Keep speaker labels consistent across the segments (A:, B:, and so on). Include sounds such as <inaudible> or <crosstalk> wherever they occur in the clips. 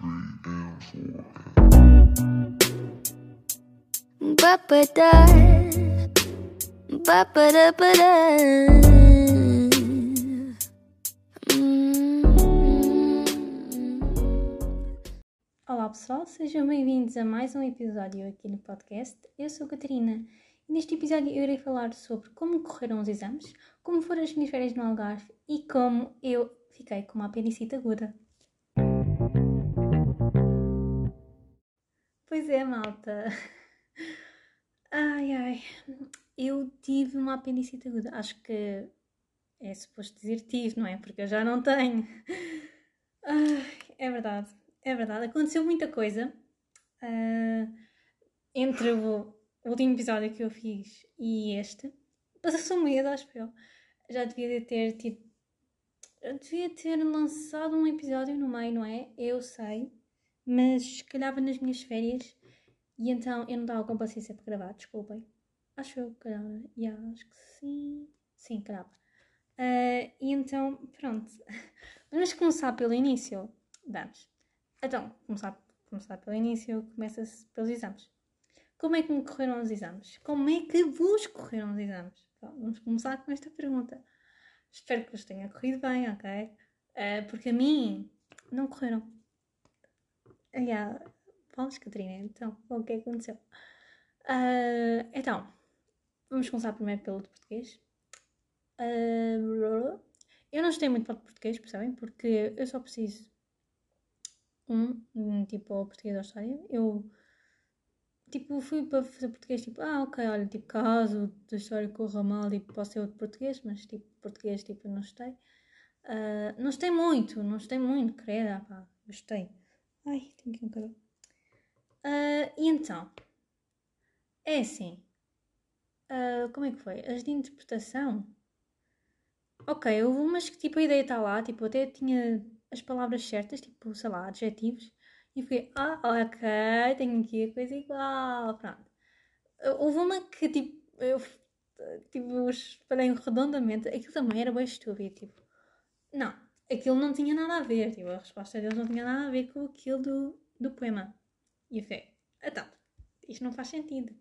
A: Hum.
B: Olá pessoal, sejam bem-vindos a mais um episódio aqui no podcast. Eu sou a Catarina e neste episódio eu irei falar sobre como correram os exames, como foram as minhas férias no Algarve e como eu fiquei com uma apendicite aguda. Pois é, malta. Ai ai, eu tive uma apendicite aguda. Acho que é suposto dizer tive, não é? Porque eu já não tenho. Ai, é verdade, é verdade. Aconteceu muita coisa ah, entre o último episódio que eu fiz e este. Passou um mês, acho eu. Já devia ter tido. Eu devia ter lançado um episódio no meio, não é? Eu sei. Mas calhava nas minhas férias e então eu não estava com paciência para gravar, desculpem. Acho eu, calhava. Yeah, acho que sim. Sim, calhava. Ah, e então, pronto. <laughs> Vamos começar pelo início. Vamos. Então, começar, começar pelo início, começa-se pelos exames. Como é que me correram os exames? Como é que vos correram os exames? Vamos começar com esta pergunta. Espero que vos tenha corrido bem, ok? Ah, porque a mim não correram. Ah, yeah. Vamos, Catarina, então, o que é que aconteceu? Ah, então, vamos começar primeiro pelo de português. Ah, eu não gostei muito para o português, percebem? Porque eu só preciso um, um tipo, ao português da história. Eu, tipo, fui para fazer português, tipo, ah, ok, olha, tipo, caso da história corra mal, tipo, posso ser outro português, mas, tipo, português, tipo, não gostei. Ah, não gostei muito, não gostei muito, ah, pá, gostei. Ai, tenho aqui um cabelo. Ah, e então, é assim, ah, como é que foi? As de interpretação, ok, houve umas que tipo a ideia está lá, tipo, até tinha as palavras certas, tipo, sei lá, adjetivos, e fiquei, ah, ok, tenho aqui a coisa igual, pronto. Ah, Houve uma que tipo, eu tipo, espalhei redondamente, aquilo também era bem estúpido, tipo, não, aquilo não tinha nada a ver, tipo, a resposta deles não tinha nada a ver com aquilo do, do poema. E eu fiquei, então, isto não faz sentido.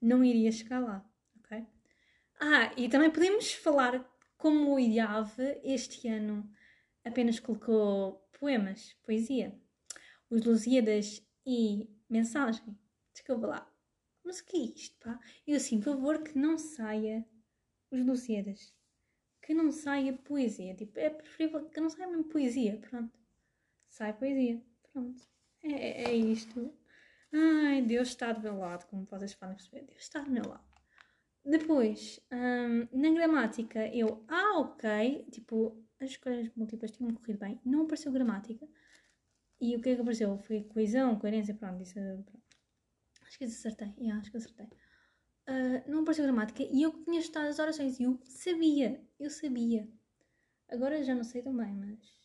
B: Não iria chegar lá, ok? Ah, e também podemos falar como o IAV este ano apenas colocou poemas, poesia, os Lusíadas e mensagem. Desculpa lá. Mas o que é isto, pá? Eu assim, por favor, que não saia os Lusíadas. Que não saia poesia. Tipo, é preferível que não saia mesmo poesia. Pronto. Sai poesia. Pronto. É, é, é isto. Ai, Deus está do meu lado, como vocês podem perceber. Deus está do meu lado. Depois, hum, na gramática, eu, ah, ok, tipo, as escolhas múltiplas tinham corrido bem, não apareceu gramática. E o que é que apareceu? Foi coesão, coerência, pronto, disse, pronto. Acho que acertei, yeah, acho que acertei. Ah, não apareceu gramática e eu tinha estudado as orações e eu sabia, eu sabia. Agora já não sei também, mas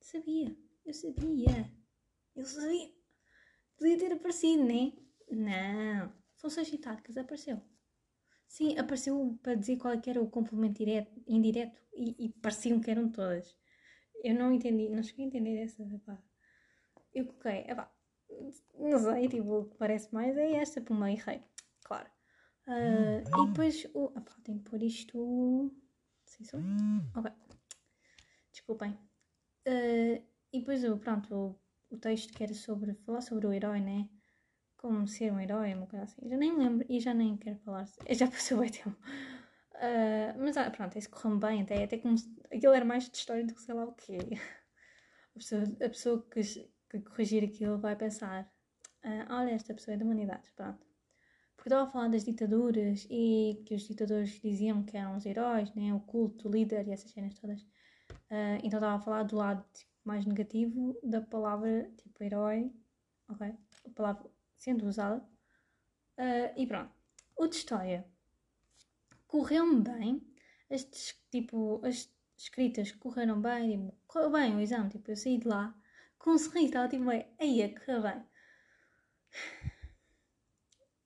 B: sabia, eu sabia, eu sabia. Podia ter aparecido, né? Não. Funções sintáticas apareceu. Sim, apareceu para dizer qual é que era o complemento direto, indireto e, e pareciam que eram todas. Eu não entendi, não cheguei a entender essa. Epá. Eu coloquei, epá, não sei, tipo, o que parece mais é esta, por meio errei. Claro. Ah, e depois, o, epá, tenho que pôr isto. Sim, sou. Ok. Desculpem. Ah, e depois, o- pronto, o, o texto que era sobre falar sobre o herói, né? Como ser um herói, uma coisa assim. Já nem lembro e já nem quero falar. Já passou bem tempo. Ah, mas ah, pronto, isso correu bem até. Até como aquilo era mais de história do que sei lá o quê. A pessoa, a pessoa que, que corrigir aquilo vai pensar: ah, olha, esta pessoa é da humanidade. Pronto. Porque estava a falar das ditaduras e que os ditadores diziam que eram os heróis, né? o culto, o líder e essas cenas todas. Ah, então estava a falar do lado tipo, mais negativo da palavra tipo herói, ok? A palavra sendo usada. Ah, e pronto. O de história correu-me bem. As, tipo, as escritas correram bem, tipo, correu bem o exame. Tipo, eu saí de lá com um sorriso, estava tipo, aí a correr bem.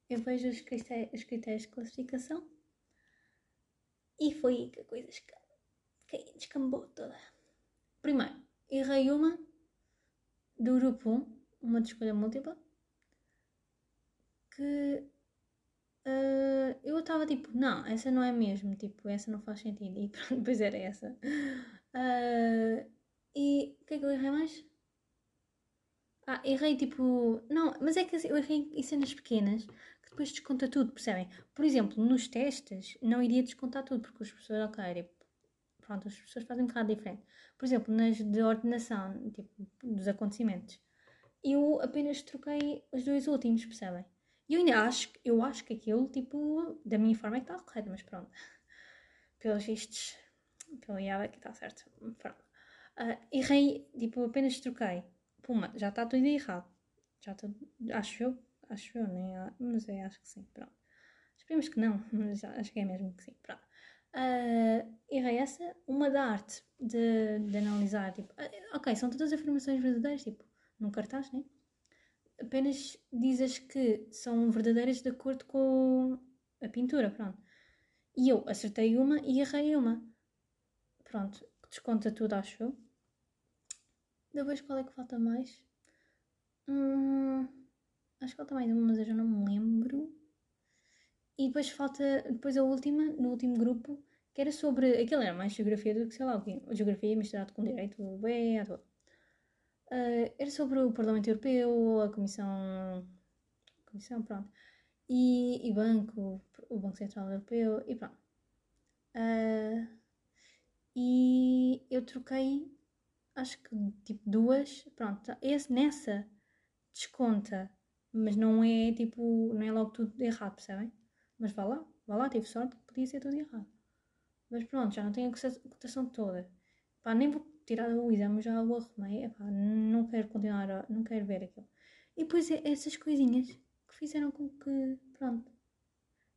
B: Eu vejo os critérios, os critérios de classificação e foi aí que a coisa descambou toda. Primeiro, errei uma do grupo 1, uma de escolha múltipla, que uh, eu estava tipo, não, essa não é mesmo, tipo, essa não faz sentido. E <laughs> pronto, depois era essa. Uh, e o que é que eu errei mais? Ah, errei tipo. Não, mas é que eu errei em cenas pequenas que depois desconta tudo, percebem? Por exemplo, nos testes não iria descontar tudo, porque os professores, ok, tipo, pronto, as pessoas fazem um bocado diferente. Por exemplo, nas de ordenação, tipo, dos acontecimentos, eu apenas troquei os dois últimos, percebem? E eu ainda acho, eu acho que aquilo, tipo, da minha forma é que está correto, mas pronto. Pelos vistos, pelo IAB é que está certo. Pronto. Uh, errei, tipo, apenas troquei. Puma, já está tudo errado. Já está, acho eu, acho eu, né? Mas é, acho que sim, pronto. Esperemos que não, mas acho que é mesmo que sim, pronto. Uh, essa, uma da arte, de, de analisar, tipo, uh, ok, são todas afirmações verdadeiras, tipo, num cartaz, né? Apenas dizes que são verdadeiras de acordo com a pintura, pronto. E eu acertei uma e errei uma. Pronto, desconta tudo, acho eu. Depois qual é que falta mais? Hum, acho que falta mais uma, mas eu já não me lembro. E depois falta, depois a última, no último grupo, que era sobre, aquilo era mais geografia do que sei lá o quê. Geografia misturado com direito, bem, à toa. Uh, era sobre o Parlamento Europeu, a Comissão. Comissão, pronto. E, e Banco, o Banco Central Europeu, e pronto. Uh, e eu troquei, acho que tipo duas, pronto. Esse, nessa desconta, mas não é tipo, não é logo tudo errado, percebem? Mas vá lá, vá lá, tive sorte podia ser tudo errado. Mas pronto, já não tenho a cotação toda. Pá, nem vou tirar o exame, já o arrumei. Epá, não quero continuar, a, não quero ver aquilo. E depois é essas coisinhas que fizeram com que, pronto.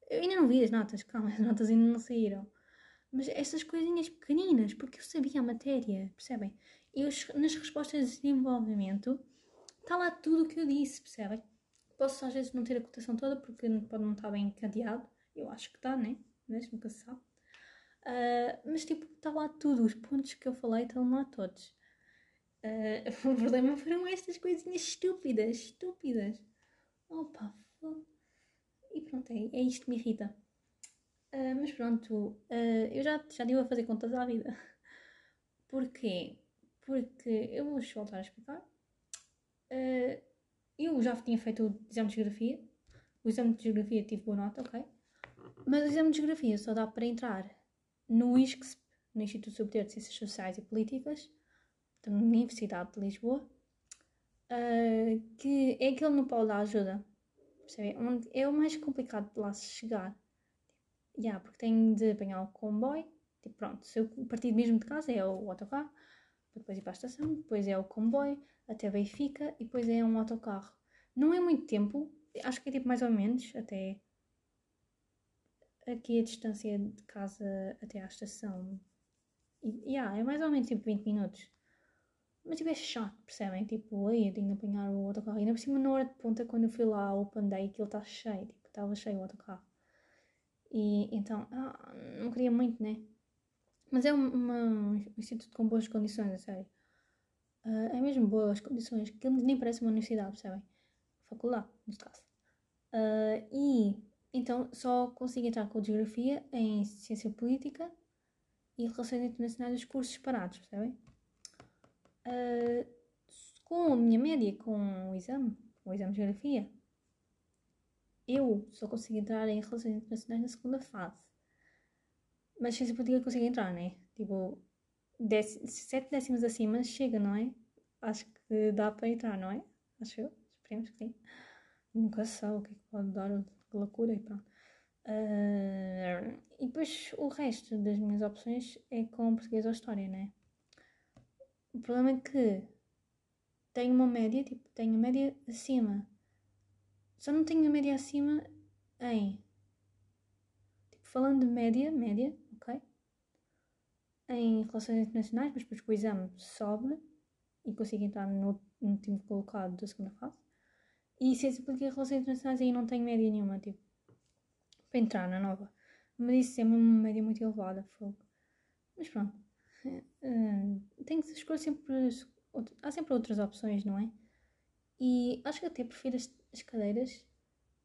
B: Eu ainda não vi as notas, <laughs> calma, as notas ainda não saíram. Mas essas coisinhas pequeninas, porque eu sabia a matéria, percebem? E nas respostas de desenvolvimento está lá tudo o que eu disse, percebem? Posso às vezes não ter a cotação toda porque pode não estar bem encadeado. Eu acho que está, né? Mas nunca se sabe. Uh, mas tipo, está lá tudo, os pontos que eu falei estão lá todos. Uh, <laughs> o problema foram estas coisinhas estúpidas, estúpidas. Opa, e pronto, é, é isto que me irrita. Uh, mas pronto, eu já, já devo a fazer contas à vida. <laughs> Porquê? Porque eu vou voltar a explicar. Eu já tinha feito o exame de geografia. O exame de geografia tive boa nota, ok? Mas o exame de geografia só dá para entrar no ISCSP, no Instituto Superior de Ciências Sociais e Políticas, da Universidade de Lisboa, uh, que é aquele no polo da ajuda, percebe? Onde é o mais complicado de lá se chegar. Yeah, porque tenho de apanhar o comboio, tipo, pronto, se eu partir mesmo de casa é o autocarro, depois ir para a estação, depois é o comboio até Benfica e depois é um autocarro. Não é muito tempo, acho que é tipo mais ou menos, até aqui a distância de casa até à estação. E, yeah, é mais ou menos tipo 20 minutos. Mas tipo, é chato, percebem? Tipo, aí eu tenho de apanhar o autocarro. E ainda por cima, na hora de ponta, quando eu fui lá ao Open Day, aquilo está cheio. Tipo, estava cheio o autocarro. E então, ah, não queria muito, né? Mas é uma, um instituto com boas condições, a sério. Uh, é mesmo boas condições, que nem parece uma universidade, percebem? Faculdade, neste caso. Uh, e então só consigo entrar com Geografia em Ciência Política e Relações Internacionais dos cursos separados, percebem? Uh, com a minha média com o exame, o exame de Geografia, eu só consigo entrar em Relações Internacionais na segunda fase. Mas Ciência Política consigo entrar, né? Tipo, dec sete décimos acima chega, não é? Acho que dá para entrar, não é? Acho eu. Esperemos que sim. Nunca sabe o que é que pode dar loucura e pronto. Uh, e depois o resto das minhas opções é com português ou história, né? O problema é que tenho uma média, tipo, tenho a média acima. Só não tenho a média acima em. Tipo, falando de média, média? Em relações internacionais, mas depois que o exame sobe e consigo entrar no, último colocado da segunda fase. E ciência política e relações internacionais aí não tenho média nenhuma, tipo, para entrar na nova. Mas isso é uma média muito elevada, fogo. Mas pronto. Uh, tem que escolher sempre. Há sempre outras opções, não é? E acho que até prefiro as, as cadeiras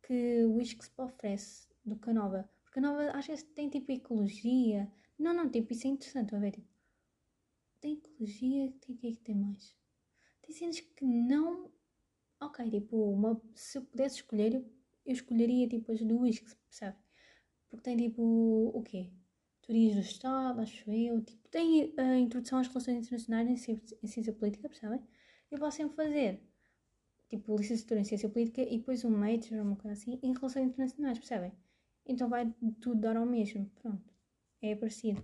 B: que o Expo oferece do Canova. Porque a Nova às vezes tem tipo ecologia. Não, não, tipo, isso é interessante, a ver. Tipo, tem ecologia, tem que é que tem mais? Tem cenas que não. Ok, tipo, uma, se eu pudesse escolher, eu, escolheria tipo as do Whisky, percebe? Porque tem tipo o quê? Teorias do Estado, acho eu. Tipo, tem a introdução às relações internacionais em ciência, em ciência política, percebem? Eu posso sempre fazer tipo licenciatura em ciência política e depois um major, uma coisa assim, em relações internacionais, percebem? Então vai tudo dar ao mesmo, pronto. É parecido.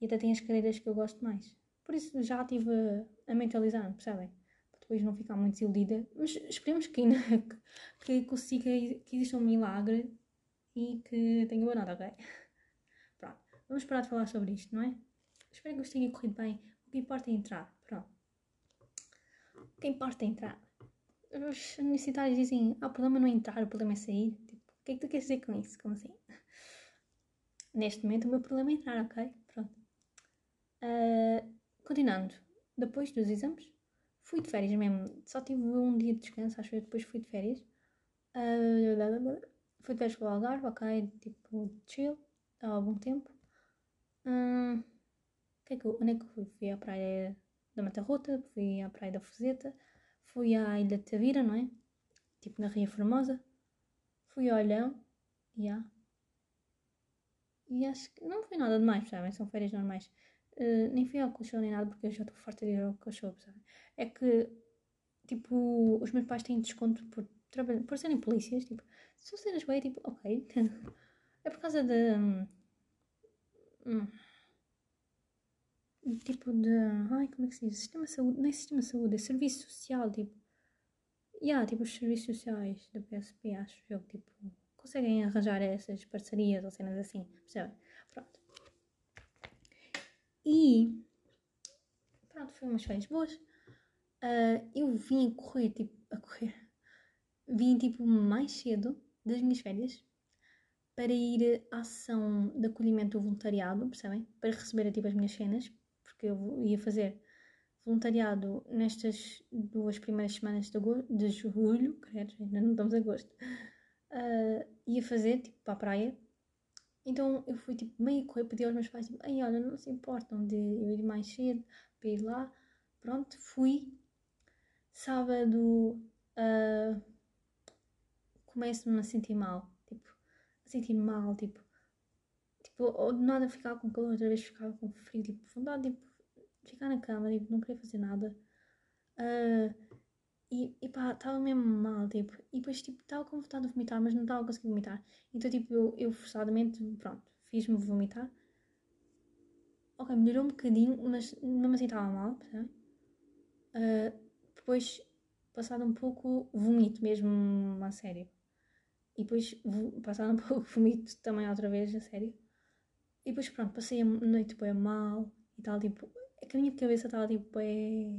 B: E até tem as carreiras que eu gosto mais. Por isso já estive a, a mentalizar, percebem? Para depois não ficar muito desiludida. Mas esperemos que ainda <laughs> que consiga, que exista um milagre e que tenha boa nota, ok? Pronto. Vamos parar de falar sobre isto, não é? Espero que vos tenha corrido bem. O que importa é entrar. Pronto. O que importa é entrar. Os universitários dizem, ah, o problema não é entrar, o problema é sair. Tipo, o que é que tu queres dizer com isso? Como assim? Neste momento o meu problema é entrar, ok? Pronto. Uh, continuando. Depois dos exames, fui de férias mesmo. Só tive um dia de descanso, acho que depois fui de férias. Uh, fui de férias para o Algarve, ok? Tipo, chill. Há bom tempo. Uh, que é que eu, onde é que eu fui? Fui à praia da Mata Rota, fui à praia da Fuseta Fui à Ilha de Tavira, não é? Tipo na Ria Formosa. Fui ao Olhão. Yeah. E acho que não foi nada demais, sabem? São férias normais. Uh, nem fui ao colchão nem nada porque eu já estou farta de ir ao colchão, sabem? É que, tipo, os meus pais têm desconto por, por serem polícias. Tipo, se são cenas bem, tipo, ok. <laughs> é por causa de. Hum, tipo de. Ai, como é que se diz? Sistema de saúde. Nem sistema de saúde, é serviço social, tipo. Yeah, tipo os serviços sociais da PSP, acho eu, tipo, conseguem arranjar essas parcerias ou cenas assim, percebem? Pronto. E. Pronto, foi umas férias boas. Uh, eu vim a correr, tipo, a correr. Vim, tipo, mais cedo das minhas férias para ir à ação de acolhimento do voluntariado, percebem? Para receber, tipo, as minhas cenas, porque eu ia fazer voluntariado nestas duas primeiras semanas de, agosto, de julho, credo, ainda não estamos a agosto, uh, ia fazer, tipo, para a praia. Então eu fui, tipo, meio correr, pedi aos meus pais, tipo, ai, olha, não se importam de eu ir mais cedo para ir lá. Pronto, fui. Sábado, uh, começo-me a sentir mal, tipo, a sentir mal, tipo, tipo, ou de nada ficava com calor, outra vez ficava com frio, tipo, vontade, tipo, ficar na cama, tipo, não queria fazer nada. Uh, e, e pá, estava mesmo mal, tipo, e depois, tipo, estava com vontade de vomitar, mas não estava a conseguir vomitar. Então, tipo, eu, eu forçadamente, pronto, fiz-me vomitar. Ok, melhorou um bocadinho, mas mesmo assim estava mal, percebe? Uh, depois, passado um pouco, vomito mesmo a sério. E depois, passado um <laughs> pouco, vomito também outra vez, a sério. E depois, pronto, passei a noite bem mal e tal, tipo, é que a minha cabeça estava tipo, é.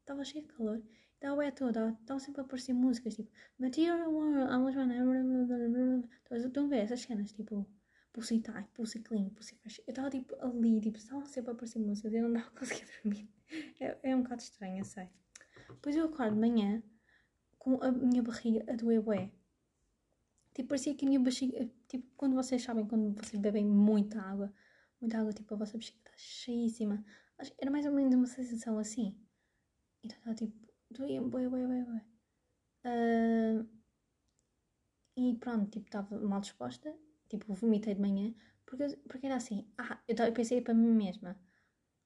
B: Estava cheia de calor. Estava é toda, estava sempre a aparecer músicas tipo Material World, I was running. Estão a ver essas cenas tipo Pussy Tie, Pussy Clean, Pussy Fresh. Eu estava tipo ali, tipo, estava sempre a aparecer músicas e eu não estava a <laughs> conseguir dormir. É, é um bocado estranho, eu sei. Depois eu acordo de manhã com a minha barriga a doer bué. Tipo, parecia que a minha barriga. Tipo, quando vocês sabem, quando vocês bebem muita água, muita água, tipo, a vossa bexiga está cheíssima. Era mais ou menos uma sensação assim. Então estava tipo, doía, boi, boi, boi, boi. Uh, e pronto, tipo, estava mal disposta. Tipo, vomitei de manhã. Porque, porque era assim, ah, eu, eu pensei para mim mesma.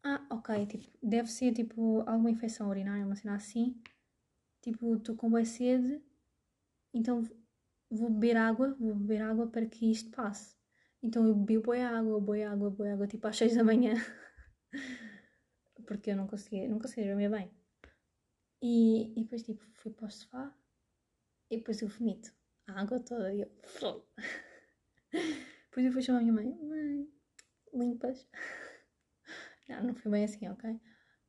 B: Ah, ok, tipo, deve ser tipo alguma infecção urinária, uma cena assim. Tipo, estou com boa sede, então vou beber água, vou beber água para que isto passe. Então eu bebi boi água, boi água, boi água, tipo às 6 da manhã. <laughs> Porque eu não conseguia, não conseguia dormir bem. E, e depois tipo fui para o sofá e depois eu vomito. A água toda e eu. <laughs> depois eu fui chamar a minha mãe, mãe, limpas. <laughs> Não, não foi bem assim, ok?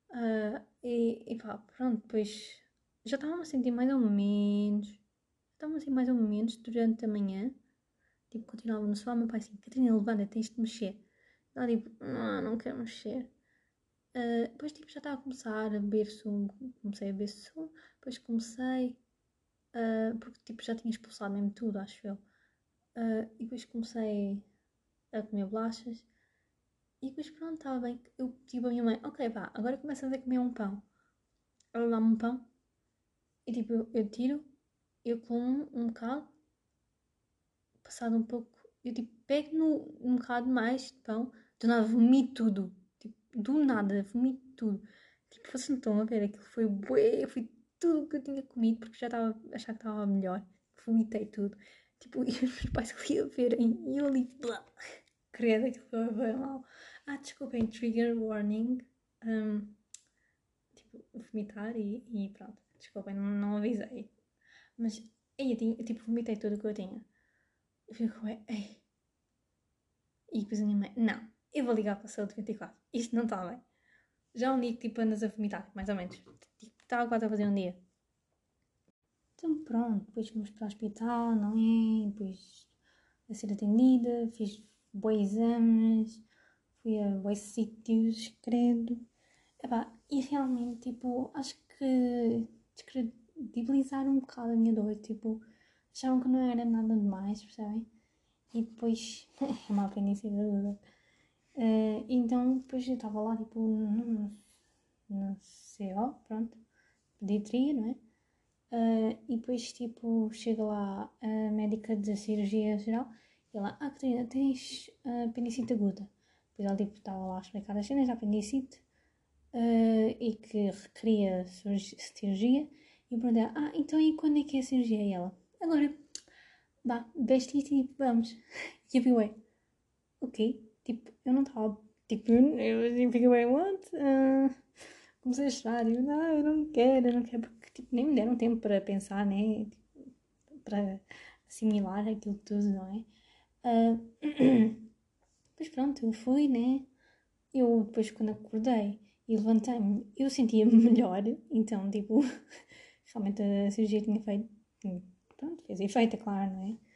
B: Uh, e, e pá, pronto, depois já estava-me a sentir mais ou menos. Estava-me a sentir mais ou menos durante a manhã. Tipo, continuava no sofá, meu pai assim, Catarina, levanta, tens de mexer. Ela tipo, não, não quero mexer. Uh, depois tipo, já estava a começar a beber sumo, comecei a beber sumo, depois comecei, uh, porque tipo, já tinha expulsado mesmo tudo, acho eu. Uh, e depois comecei a comer bolachas e depois pronto, estava bem. Eu tipo, a minha mãe, ok pá, agora começas a comer um pão. Ela dá-me um pão e tipo, eu, eu tiro, eu como um bocado, passado um pouco, eu tipo, pego no, um bocado mais de pão, do nada vomito tudo do nada, vomito tudo. Tipo, vocês não estão a ver, aquilo foi bué, foi tudo o que eu tinha comido, porque já estava a achar que estava melhor. Vomitei tudo. Tipo, <laughs> e os meus pais ali a verem, e eu ali, blá, credo, aquilo foi bem mal. Ah, desculpem, trigger warning. Um, tipo, vomitar e, e pronto. Desculpem, não, não avisei. Mas, aí eu, tinha, tipo, vomitei tudo o que eu tinha. Eu fico, ei. E depois a minha mãe, não, eu vou ligar para a saúde 24. Isto não está bem. Já um dia que tipo andas a vomitar, mais ou menos. Tipo, estava quase a fazer um dia. Então pronto, depois fomos para o hospital, não é? Depois a ser atendida, fiz bons exames, fui a bons sítios, credo. Epá, e realmente, tipo, acho que descredibilizaram um bocado a minha dor, tipo, achavam que não era nada demais, percebem? E depois, <laughs> é uma apendicite aguda. Uh, então, depois eu estava lá, tipo, no, no CO, pronto, pediatria, não é? Uh, e depois, tipo, chega lá a médica da cirurgia geral e ela, ah, Catarina, tens uh, apendicite aguda. Depois ela, tipo, estava lá a explicar as cenas da apendicite uh, e que requeria cirurgia. E perguntei, ah, então e quando é que é a cirurgia? E ela, agora, vá, veste e vamos. <laughs> E eu vi, ok. Tipo, eu não estava. Tipo, eu assim, fiquei bem, what? Uh, comecei a chorar. Eu, não, eu não quero, eu não quero. Porque tipo, nem me deram tempo para pensar, né? Tipo, para assimilar aquilo tudo, não é? <clears throat> Uh, pronto, eu fui, né? Eu depois quando acordei e levantei-me, eu sentia-me <laughs> melhor. Então, tipo, <laughs> realmente a cirurgia tinha feito. Pronto, fez efeito, é claro, não é?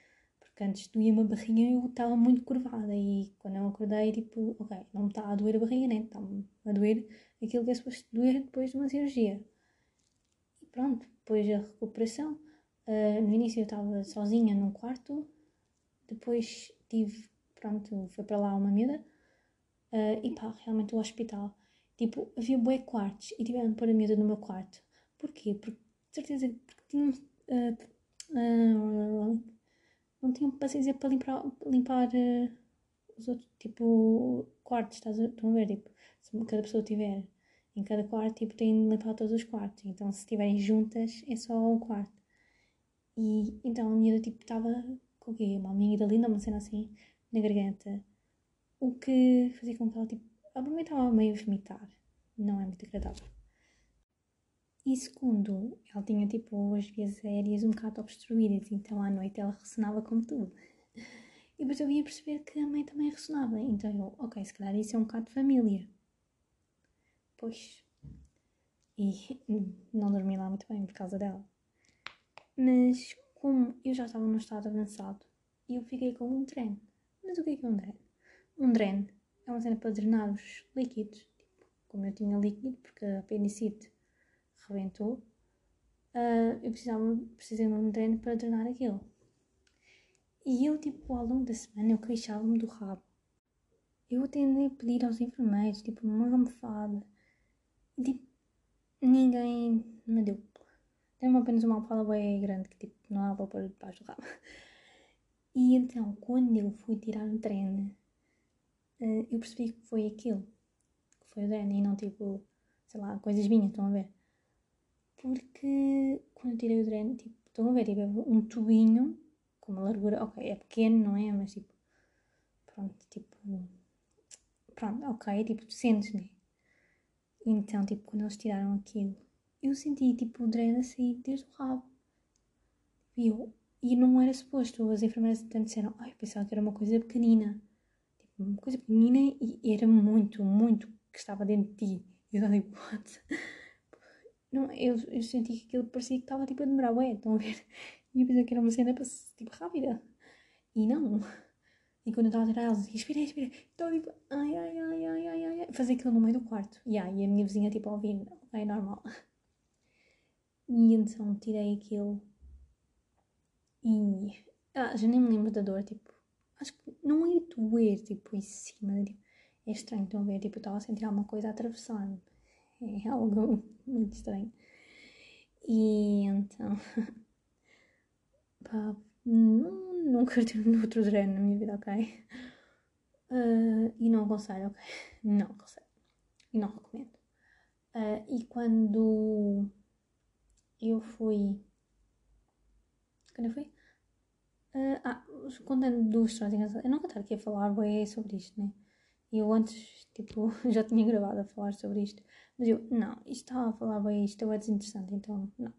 B: Porque antes doía-me a barriga e eu estava muito curvada e quando eu acordei, tipo, ok, não me está a doer a barriga, né? Está-me a doer aquilo que é suposto doer depois de uma cirurgia. E pronto, depois a recuperação. Uh, no início eu estava sozinha num quarto, depois tive, pronto, foi para lá uma miúda uh, e pá, realmente o hospital. Tipo, havia bué quartos e tiveram de pôr a miúda no meu quarto. Porquê? Porque, de certeza, porque tinham... Uh, não tinham paciência para limpar, limpar uh, os outros, tipo, quartos, estás a, estão a ver? Tipo, se cada pessoa tiver em cada quarto, tipo, tem de limpar todos os quartos. Então, se estiverem juntas, é só um quarto. E então a minha tipo, estava com o quê? Uma amiga linda, uma cena assim, na garganta. O que fazia com que ela, tipo, ela estava meio a vomitar. Não é muito agradável. E segundo, ela tinha tipo as vias aéreas um bocado obstruídas, então à noite ela ressonava como tudo. E depois eu vinha perceber que a mãe também ressonava, então eu, ok, se calhar isso é um bocado de família. Pois. E <laughs> não dormi lá muito bem por causa dela. Mas como eu já estava num estado avançado, eu fiquei com um dreno. Mas o que é que é um dreno? Um dreno é uma cena para drenar os líquidos. Tipo, como eu tinha líquido, porque a apendicite rebentou, uh, eu precisava, precisei de um treino para treinar aquilo. E eu, tipo, ao longo da semana, eu queixava-me do rabo. Eu atendei a pedir aos enfermeiros, tipo, uma almofada. E, tipo, ninguém me deu. Tem apenas uma almofada bem grande que, tipo, não dá para pôr debaixo do rabo. E então, quando eu fui tirar o treino, uh, eu percebi que foi aquilo. Que foi o treino e não, tipo, sei lá, coisas minhas, estão a ver? Porque quando tirei o dreno, tipo, estão a ver, tipo, um tubinho com uma largura, ok, é pequeno, não é? Mas tipo, pronto, tipo, pronto, ok, tipo, tu sentes, né? Então, tipo, quando eles tiraram aquilo, eu senti, tipo, o dreno a sair desde o rabo. E eu, e não era suposto, as enfermeiras então disseram, ai, pensava que era uma coisa pequenina. Tipo, uma coisa pequenina e era muito, muito que estava dentro de ti. E eu estava <laughs> tipo, what? Não, eu, eu senti que aquilo parecia que estava tipo a demorar, ué, estão a ver? <laughs> E eu pensei que era uma cena tipo rápida. E não. E quando eu estava a tirar elas, respira, respira. Então, tipo, ai, ai, ai, ai, ai, ai, ai. Fazer aquilo no meio do quarto. Yeah, e a minha vizinha, tipo, a ouvir, é normal. E então tirei aquilo. E. Ah, já nem me lembro da dor, tipo. Acho que não ia doer, tipo, em cima. Tipo, é estranho, estão a ver? Tipo, eu estava a sentir alguma coisa a atravessar-me. É <laughs> algo muito estranho. E então. <laughs> Pá, não, nunca tive outro dreno na minha vida, ok? Uh, e não aconselho, ok? <laughs> Não aconselho. E não recomendo. Uh, e quando eu fui. Quando eu fui? Uh, ah, contando duas histórias Eu nunca estava aqui a falar bem sobre isto, né? Eu antes, tipo, <laughs> já tinha gravado a falar sobre isto. Mas eu, não, isto estava a falar bem, isto é desinteressante, então, não.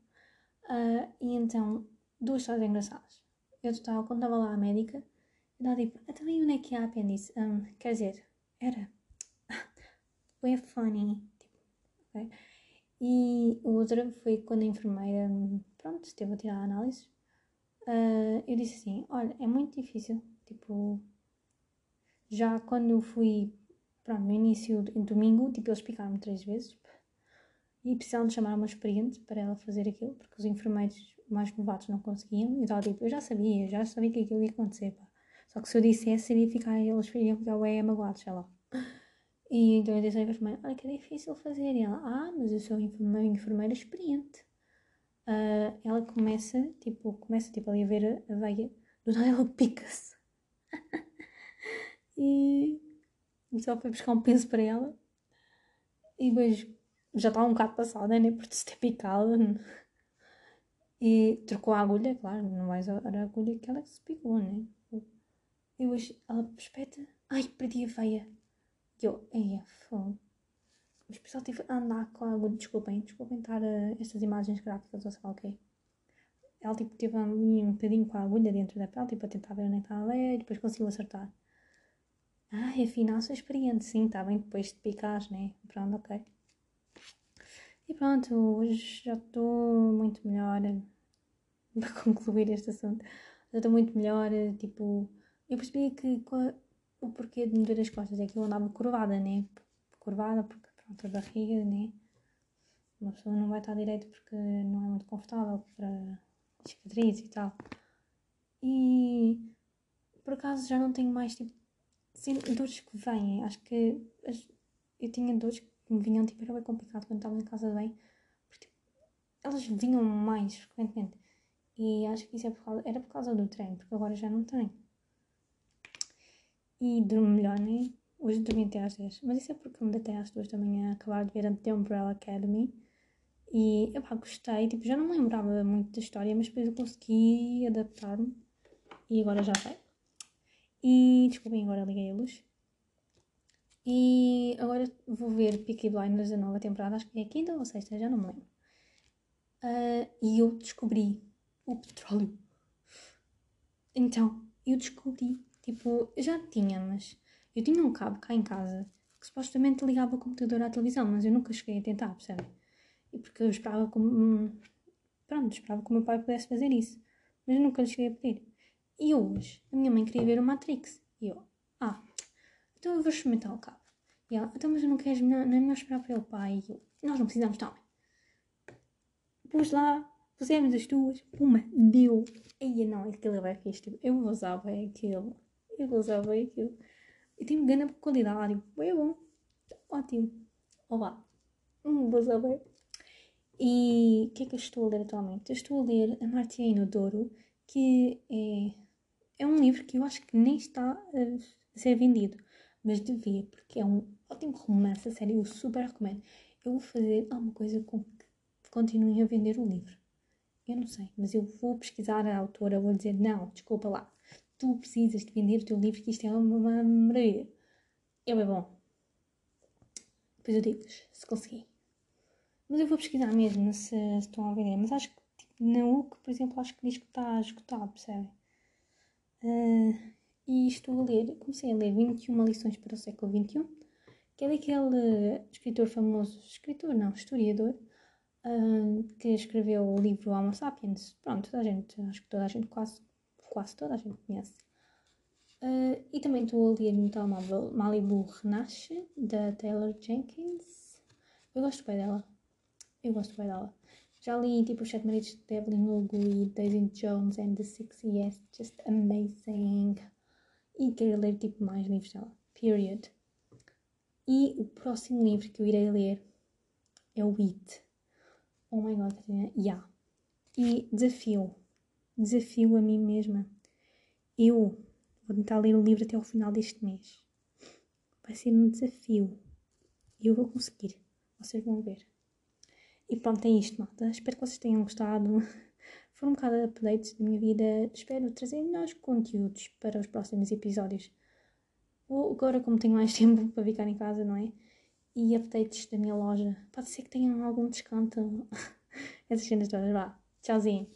B: Uh, e então, duas histórias engraçadas. Eu estava, quando estava lá à médica, eu estava tipo, também onde é que há apêndice? Um, quer dizer, era. <laughs> Foi funny. Tipo? E outra foi quando a enfermeira, pronto, esteve a tirar a análise. Uh, eu disse assim: Olha, é muito difícil. Tipo, já quando fui, pronto, no início, em domingo, tipo, eles picaram-me três vezes e precisavam de chamar uma experiente para ela fazer aquilo, porque os enfermeiros mais novatos não conseguiam. E eu tipo, eu já sabia, já sabia que aquilo ia acontecer, pá. Só que se eu dissesse, iria ficar, eles iriam ficar bem magoados, sei lá. E então eu disse à enfermeira, olha que é difícil fazer. E ela, ah, mas eu sou uma enfermeira experiente. Uh, ela começa, tipo, começa tipo, ali a ver a veia, do nada ela <laughs> pica-se. E só foi buscar um penso para ela. E depois já estava um bocado passada, né, por se ter picado. E trocou a agulha, claro, não vais a, a agulha que ela se picou, né. E depois ela espeta, ai, perdi a veia. E eu, é fogo. Mas pessoal teve a andar com a agulha. Desculpem, desculpem estar uh, estas imagens gráficas ou sei lá o quê. Ela tipo teve um, um bocadinho com a agulha dentro da pele, tipo a tentar ver onde é estava a ler, e depois conseguiu acertar. Ai, afinal sou experiente, sim, está bem depois de picar, né? Pronto, ok. E pronto, hoje já estou muito melhor <laughs> para concluir este assunto. Já estou muito melhor, tipo, eu percebi que o porquê de me doer as costas é que eu andava curvada, né? Curvada porque, pronto, a barriga, né? Uma pessoa não vai estar direito porque não é muito confortável para cicatriz e tal. E por acaso já não tenho mais tipo dores que vêm. Acho que as, eu tinha dores que me vinham tipo, era bem complicado quando estava em casa de bem, porque tipo, elas vinham mais frequentemente. E acho que isso é por causa, era por causa do treino, porque agora já não tenho e durmo melhor, né? Hoje dormi até às 10, mas isso é porque me deitei às 2 da manhã acabar de ver a The Umbrella Academy e eu gostei, tipo, já não me lembrava muito da história, mas depois eu consegui adaptar-me e agora já sei. E desculpem, agora liguei a luz. E agora vou ver Peaky Blinders, a nova temporada, acho que é a quinta ou a sexta, já não me lembro. Uh, e eu descobri o petróleo. Então, eu descobri Tipo, já tinha, mas eu tinha um cabo cá em casa que supostamente ligava o computador à televisão, mas eu nunca cheguei a tentar, percebe? E porque eu esperava que. Pronto, esperava que o meu pai pudesse fazer isso, mas nunca lhe cheguei a pedir. E hoje, a minha mãe queria ver o Matrix. E eu, ah, então eu vou experimentar o cabo. E ela, então, mas eu não quero, não, é melhor esperar para o pai. E eu, nós não precisamos também. Pus lá, pusemos as duas, uma, deu. Aí não, aquilo é bem fixe. Tipo, eu usava aquilo eu usava aquilo. E tem grande qualidade, é bom. Ótimo. Olá. Hum, vou saber. E o que é que eu estou a ler atualmente? Eu estou a ler A Martia Inodoro, que é, é um livro que eu acho que nem está a ser vendido, mas devia, porque é um ótimo romance, a sério, eu super recomendo. Eu vou fazer alguma coisa com que continuem a vender o livro. Eu não sei, mas eu vou pesquisar a autora, vou dizer, não, desculpa lá, tu precisas de vender o teu livro, que isto é uma maravilha. É bem bom. Depois eu digo-lhes, se conseguir. Mas eu vou pesquisar mesmo se, se estão a vender. Mas acho que tipo, na UC, por exemplo, acho que diz que está esgotado, percebem? Uh, e estou a ler, comecei a ler 21 lições para o século XXI, que é daquele escritor famoso, escritor não, historiador, uh, que escreveu o livro Homo Sapiens. Pronto, toda a gente, acho que toda a gente quase quase toda a gente conhece. Uh, e também estou a ler no telemóvel Malibu Renasce, da Taylor Jenkins. Eu gosto bem dela. Eu gosto bem dela. Já li tipo Os Sete Maridos de Evelyn Hugo e Daisy Jones and the Six Yes, just amazing. E quero ler tipo mais livros dela. Period. E o próximo livro que eu irei ler é o It. Oh my god, Catarina. Yeah. E desafio. Desafio a mim mesma. Eu vou tentar ler o livro até ao final deste mês. Vai ser um desafio. E eu vou conseguir. Vocês vão ver. E pronto, é isto, malta. Espero que vocês tenham gostado. <laughs> Foram um bocado updates da minha vida. Espero trazer melhores conteúdos para os próximos episódios. Ou agora, como tenho mais <laughs> tempo para ficar em casa, não é? E updates da minha loja. Pode ser que tenham algum desconto. <laughs> Essas cenas todas. Vá. Tchauzinho.